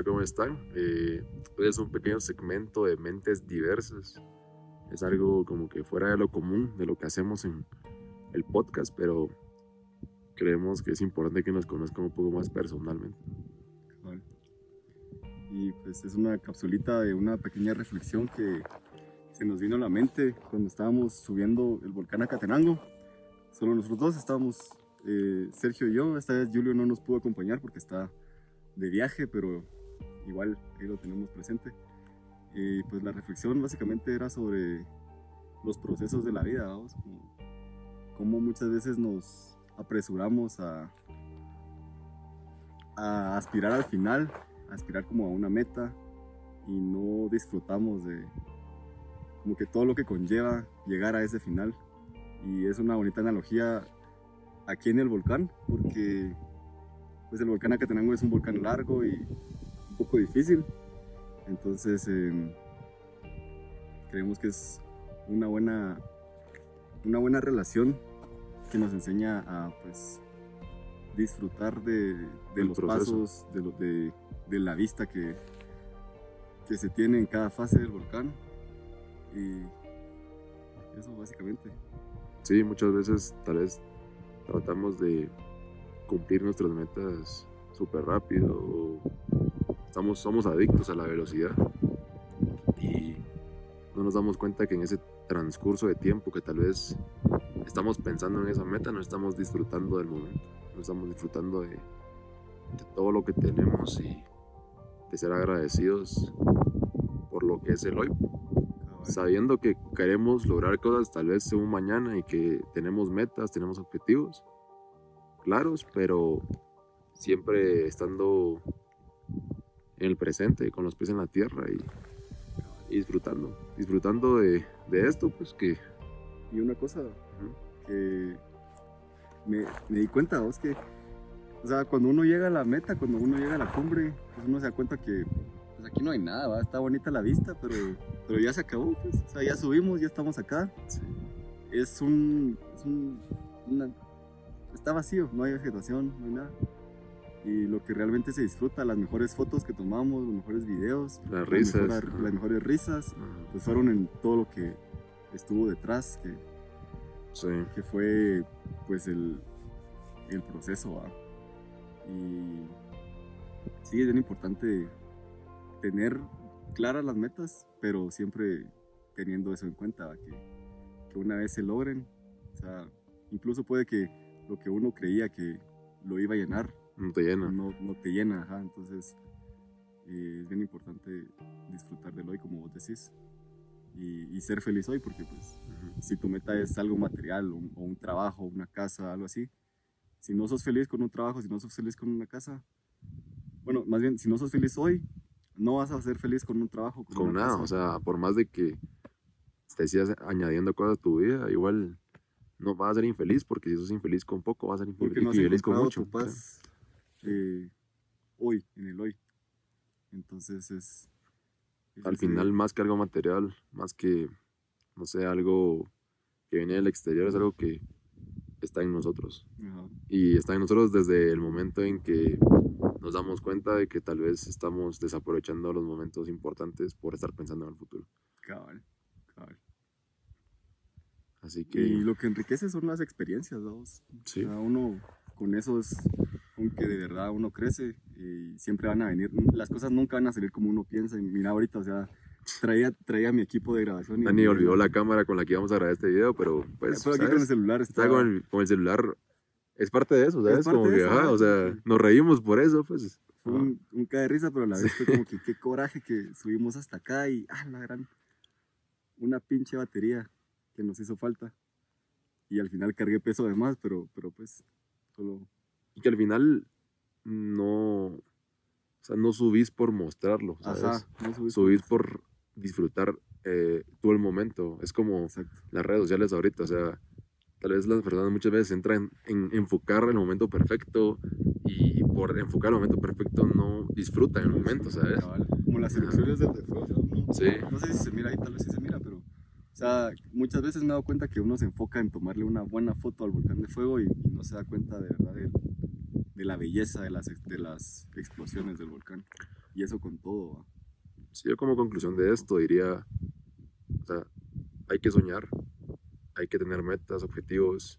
Hola, ¿cómo están? Eh, hoy es un pequeño segmento de mentes diversas. Es algo como que fuera de lo común, de lo que hacemos en el podcast, pero creemos que es importante que nos conozcan un poco más personalmente. Cabal. Y pues es una capsulita de una pequeña reflexión que se nos vino a la mente cuando estábamos subiendo el volcán Acatenango. Solo nosotros dos estábamos, eh, Sergio y yo. Esta vez Julio no nos pudo acompañar porque está de viaje, pero igual ahí lo tenemos presente. Y pues la reflexión básicamente era sobre los procesos de la vida, ¿vamos? Como, cómo muchas veces nos apresuramos a, a aspirar al final, a aspirar como a una meta y no disfrutamos de como que todo lo que conlleva llegar a ese final. Y es una bonita analogía aquí en el volcán, porque pues el volcán Acatenango es un volcán largo y poco difícil. Entonces eh, creemos que es una buena, una buena relación que nos enseña a pues, disfrutar de, los proceso. pasos, de, lo- de, de la vista que, que se tiene en cada fase del volcán. Y eso básicamente. Sí, muchas veces tal vez tratamos de cumplir nuestras metas súper rápido o estamos, somos adictos a la velocidad. Y no nos damos cuenta que en ese transcurso de tiempo que tal vez estamos pensando en esa meta, no estamos disfrutando del momento, no estamos disfrutando de, de todo lo que tenemos y de ser agradecidos por lo que es el hoy, sabiendo que queremos lograr cosas tal vez un mañana y que tenemos metas, tenemos objetivos claros, pero siempre estando en el presente, con los pies en la tierra y, y disfrutando, disfrutando de, de esto, pues que Y una cosa que me, me di cuenta, vos, que, o sea, cuando uno llega a la meta, cuando uno llega a la cumbre, pues uno se da cuenta que pues aquí no hay nada, ¿va? está bonita la vista, pero, pero ya se acabó, pues, o sea, ya subimos, ya estamos acá. Es un, es un una- está vacío, no hay vegetación, no hay nada. Y lo que realmente se disfruta, las mejores fotos que tomamos, los mejores videos, las risas, mejores risas, pues fueron en todo lo que estuvo detrás, que, sí, que fue pues el, el proceso. ¿va? Y sí, es bien importante tener claras las metas, pero siempre teniendo eso en cuenta, que, que una vez se logren, o sea, incluso puede que lo que uno creía que lo iba a llenar, no te llena. no, no te llena, ajá, entonces eh, es bien importante disfrutar del hoy, como vos decís, y, y ser feliz hoy, porque pues si tu meta es algo material o un, o un trabajo, una casa, algo así, si no sos feliz con un trabajo, si no sos feliz con una casa, bueno, más bien, si no sos feliz hoy, no vas a ser feliz con un trabajo. Con una nada, casa. o sea, por más de que te sigas añadiendo cosas a tu vida, igual no vas a ser infeliz, porque si sos infeliz con poco, vas a ser infeliz, no infeliz con mucho. tu paz eh, hoy, en el hoy. Entonces es... es al final más que algo material, más que, no sé, algo que viene del exterior, es algo que está en nosotros. ajá, Y está en nosotros desde el momento en que nos damos cuenta de que tal vez estamos desaprovechando los momentos importantes por estar pensando en el futuro. cabal, cabal. Así que, Y lo que enriquece son las experiencias, vamos. sí, O sea, uno con eso es con que de verdad uno crece y siempre van a venir, las cosas nunca van a salir como uno piensa. Y mira ahorita, o sea, traía, traía mi equipo de grabación. y- Dani olvidó la cámara con la que íbamos a grabar este video, pero pues, Pero aquí con el celular Está con el, con el celular, es parte de eso, ¿sabes? parte Como que, eso, ajá, o sea, nos reímos por eso, pues. fue un, un cae de risa, pero a la vez fue como que qué coraje que subimos hasta acá y, ah, la gran, una pinche batería que nos hizo falta. Y al final cargué peso de más, pero, pero pues, solo, Y que al final no, o sea, no subís por mostrarlo, ¿sabes? ajá, no subí Subís por disfrutar eh, todo el momento. Es como Exacto. las redes sociales ahorita, o sea, tal vez las personas muchas veces entran en enfocar el momento perfecto y por enfocar el momento perfecto no disfrutan el momento, ¿sabes? Como las elecciones del después, ¿no? Sí, No sé si se mira ahí, tal vez sí se mira, pero. O sea, muchas veces me he dado cuenta que uno se enfoca en tomarle una buena foto al volcán de fuego y, y no se da cuenta de verdad de, de la belleza de las, de las explosiones del volcán. Y eso con todo. ¿va? Sí, yo como conclusión de esto diría, o sea, hay que soñar, hay que tener metas, objetivos,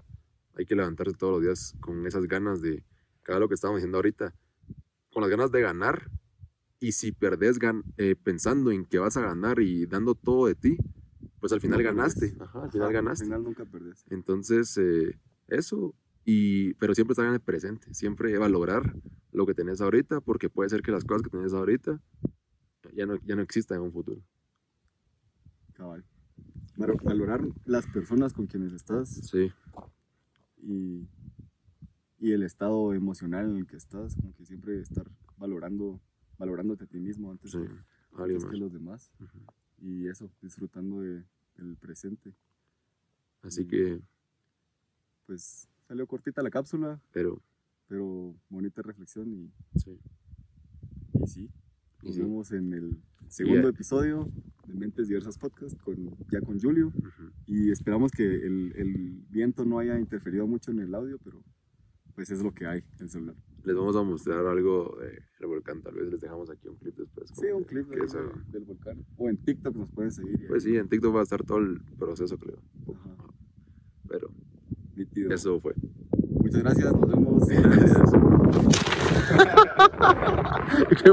hay que levantarse todos los días con esas ganas de, cada lo que estábamos diciendo ahorita, con las ganas de ganar. Y si perdés gan- eh, pensando en que vas a ganar y dando todo de ti, pues al final No ganaste. Ajá, al final Ajá, ganaste. Al final nunca perdés. Entonces, eh, eso, y, pero siempre estar en el presente, siempre valorar lo que tenés ahorita, porque puede ser que las cosas que tenés ahorita ya no, ya no existan en un futuro. Cabal. Val- Valorar las personas con quienes estás Sí, y, y el estado emocional en el que estás, como que siempre estar valorando, valorándote a ti mismo antes, sí, que, antes los demás. Y eso, disfrutando de- del presente. Así que, Pues salió cortita la cápsula, pero, pero bonita reflexión y, sí. y sí. Y Nos sí. vemos en el segundo Ya. episodio de Mentes Diversas Podcast con, ya con Julio. Ujú. Y esperamos que el, el viento no haya interferido mucho en el audio, pero pues es lo que hay, el celular. Les vamos a mostrar algo del volcán, tal vez les dejamos aquí un clip después. Sí, un clip de- del volcán. O en TikTok nos pueden seguir. Pues sí, en TikTok va a estar todo el proceso, creo. Ajá, Pero eso fue. Muchas gracias, nos vemos. Gracias.